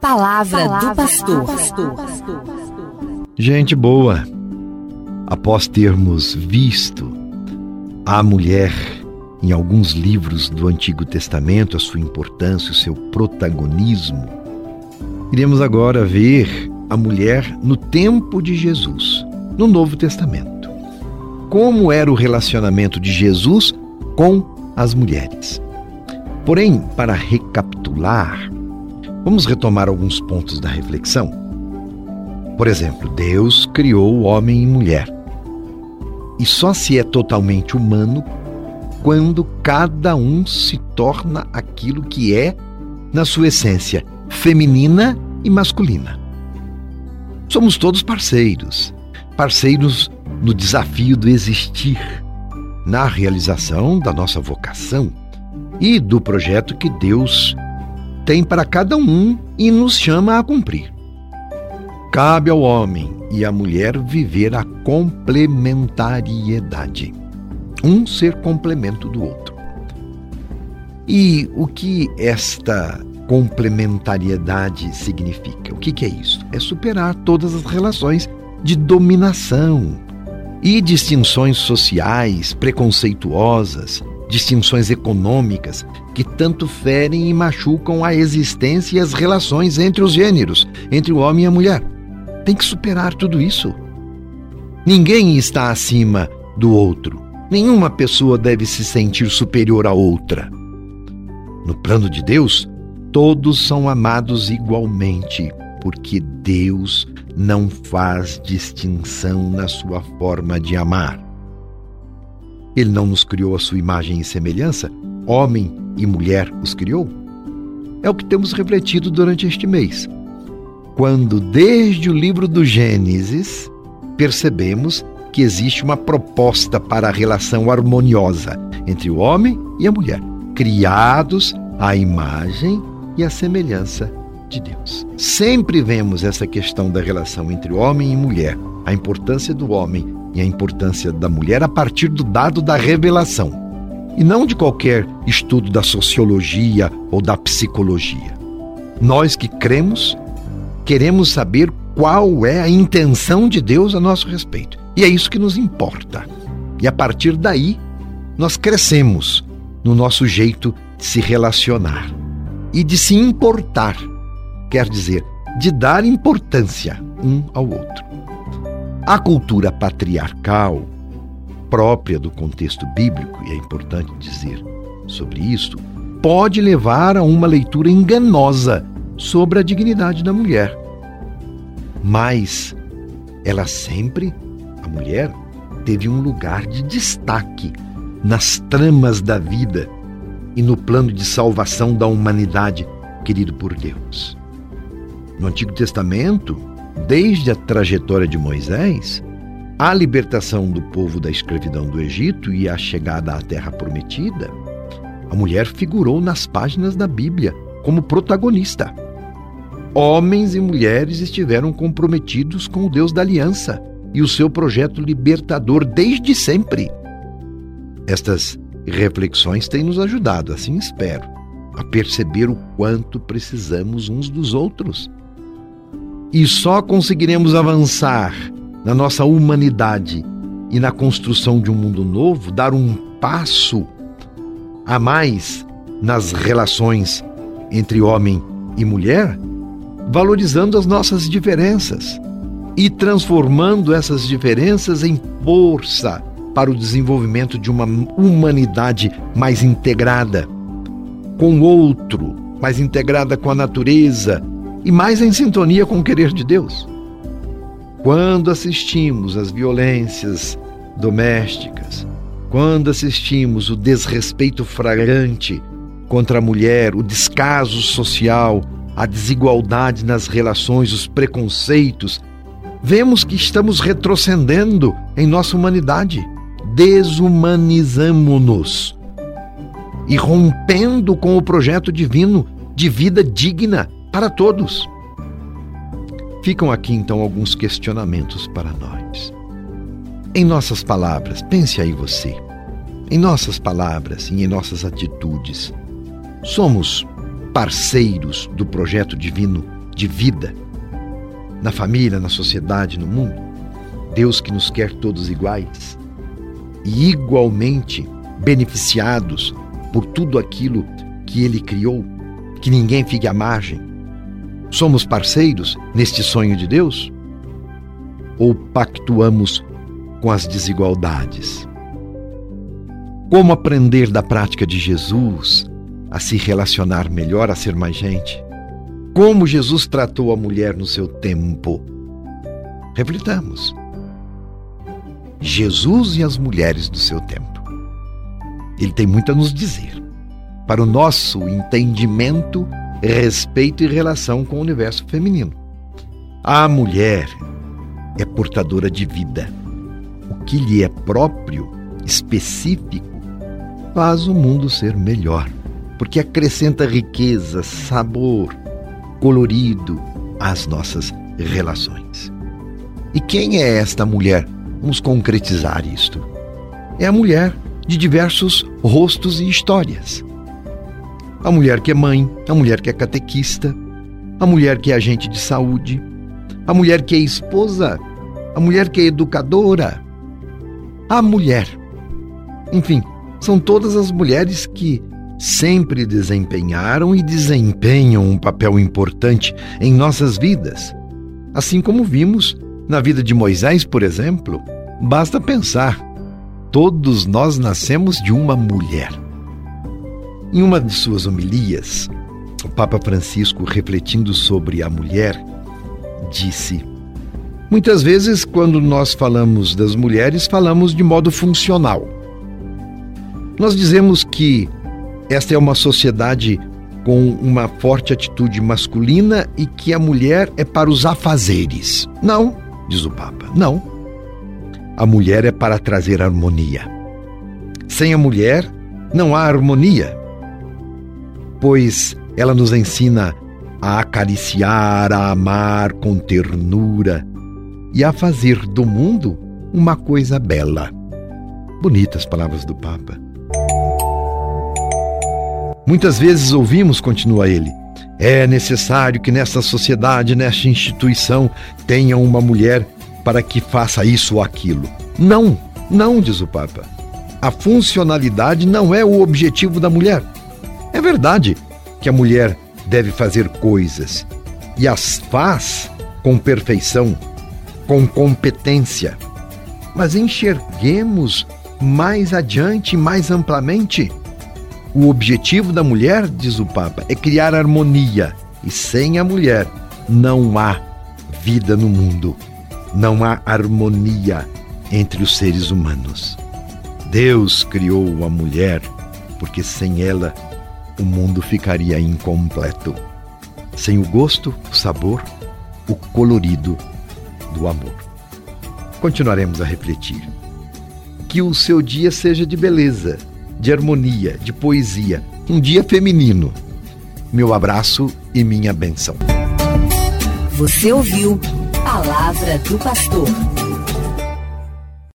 Palavra, do pastor. Gente boa, após termos visto a mulher em alguns livros do Antigo Testamento, a sua importância, o seu protagonismo, iremos agora ver a mulher no tempo de Jesus, no Novo Testamento. Como era o relacionamento de Jesus com as mulheres. Porém, para recapitular, vamos retomar alguns pontos da reflexão. Por exemplo, Deus criou o homem e mulher. E só se é totalmente humano quando cada um se torna aquilo que é na sua essência, feminina e masculina. Somos todos parceiros, parceiros no desafio do existir, na realização da nossa vocação e do projeto que Deus tem para cada um e nos chama a cumprir. Cabe ao homem e à mulher viver a complementariedade, um ser complemento do outro. E o que esta complementariedade significa? O que, é isso? É superar todas as relações de dominação e distinções sociais preconceituosas, distinções econômicas que tanto ferem e machucam a existência e as relações entre os gêneros, entre o homem e a mulher. Tem que superar tudo isso. Ninguém está acima do outro. Nenhuma pessoa deve se sentir superior à outra. No plano de Deus, todos são amados igualmente, porque Deus não faz distinção na sua forma de amar. Ele não nos criou a sua imagem e semelhança, homem e mulher os criou? É o que temos refletido durante este mês. Quando, desde o livro do Gênesis, percebemos que existe uma proposta para a relação harmoniosa entre o homem e a mulher, criados à imagem e à semelhança de Deus. Sempre vemos essa questão da relação entre homem e mulher, a importância do homem e a importância da mulher a partir do dado da revelação, e não de qualquer estudo da sociologia ou da psicologia. Nós que cremos, queremos saber qual é a intenção de Deus a nosso respeito. E é isso que nos importa. E a partir daí, nós crescemos no nosso jeito de se relacionar e de se importar, quer dizer, de dar importância um ao outro. A cultura patriarcal, própria do contexto bíblico, e é importante dizer sobre isso, pode levar a uma leitura enganosa sobre a dignidade da mulher. Mas ela sempre, a mulher, teve um lugar de destaque nas tramas da vida e no plano de salvação da humanidade querido por Deus. No Antigo Testamento, desde a trajetória de Moisés, a libertação do povo da escravidão do Egito e a chegada à Terra Prometida, a mulher figurou nas páginas da Bíblia como protagonista. Homens e mulheres estiveram comprometidos com o Deus da aliança e o seu projeto libertador desde sempre. Estas reflexões têm nos ajudado, assim espero, a perceber o quanto precisamos uns dos outros e só conseguiremos avançar na nossa humanidade e na construção de um mundo novo, dar um passo a mais nas relações entre homem e mulher, valorizando as nossas diferenças e transformando essas diferenças em força para o desenvolvimento de uma humanidade mais integrada com o outro, mais integrada com a natureza, e mais em sintonia com o querer de Deus. Quando assistimos às violências domésticas, quando assistimos o desrespeito flagrante contra a mulher, o descaso social, a desigualdade nas relações, os preconceitos, vemos que estamos retrocedendo em nossa humanidade. Desumanizamos-nos e rompendo com o projeto divino de vida digna para todos. Ficam aqui então alguns questionamentos para nós. Em nossas palavras, pense aí você. Em nossas palavras e em nossas atitudes, somos parceiros do projeto divino de vida na família, na sociedade, no mundo. Deus que nos quer todos iguais e igualmente beneficiados por tudo aquilo que Ele criou, que ninguém fique à margem. Somos parceiros neste sonho de Deus? Ou pactuamos com as desigualdades? Como aprender da prática de Jesus a se relacionar melhor, a ser mais gente? Como Jesus tratou a mulher no seu tempo? Reflitamos. Jesus e as mulheres do seu tempo. Ele tem muito a nos dizer para o nosso entendimento, respeito e relação com o universo feminino. A mulher é portadora de vida. O que lhe é próprio, específico, faz o mundo ser melhor, porque acrescenta riqueza, sabor, colorido às nossas relações. E quem é esta mulher? Vamos concretizar isto. É a mulher de diversos rostos e histórias. A mulher que é mãe, a mulher que é catequista, a mulher que é agente de saúde, a mulher que é esposa, a mulher que é educadora, a mulher. Enfim, são todas as mulheres que sempre desempenharam e desempenham um papel importante em nossas vidas. Assim como vimos na vida de Moisés, por exemplo, basta pensar: todos nós nascemos de uma mulher. Em uma de suas homilias, o Papa Francisco, refletindo sobre a mulher, disse: Muitas vezes, quando nós falamos das mulheres, falamos de modo funcional nós dizemos que esta é uma sociedade com uma forte atitude masculina e que a mulher é para os afazeres. Não, diz o Papa, não. A mulher é para trazer harmonia. Sem a mulher, não há harmonia, pois ela nos ensina a acariciar, a amar com ternura e a fazer do mundo uma coisa bela. Bonitas palavras do Papa. Muitas vezes ouvimos, continua ele, é necessário que nesta sociedade, nesta instituição, tenha uma mulher para que faça isso ou aquilo. Não, não, diz o Papa. A funcionalidade não é o objetivo da mulher. É verdade que a mulher deve fazer coisas e as faz com perfeição, com competência. Mas enxerguemos mais adiante, mais amplamente, o objetivo da mulher, diz o Papa, é criar harmonia. E sem a mulher não há vida no mundo. Não há harmonia entre os seres humanos. Deus criou a mulher porque sem ela o mundo ficaria incompleto. Sem o gosto, o sabor, o colorido do amor. Continuaremos a refletir. Que o seu dia seja de beleza de harmonia, de poesia. Um dia feminino. Meu abraço e minha benção. Você ouviu Palavra do Pastor.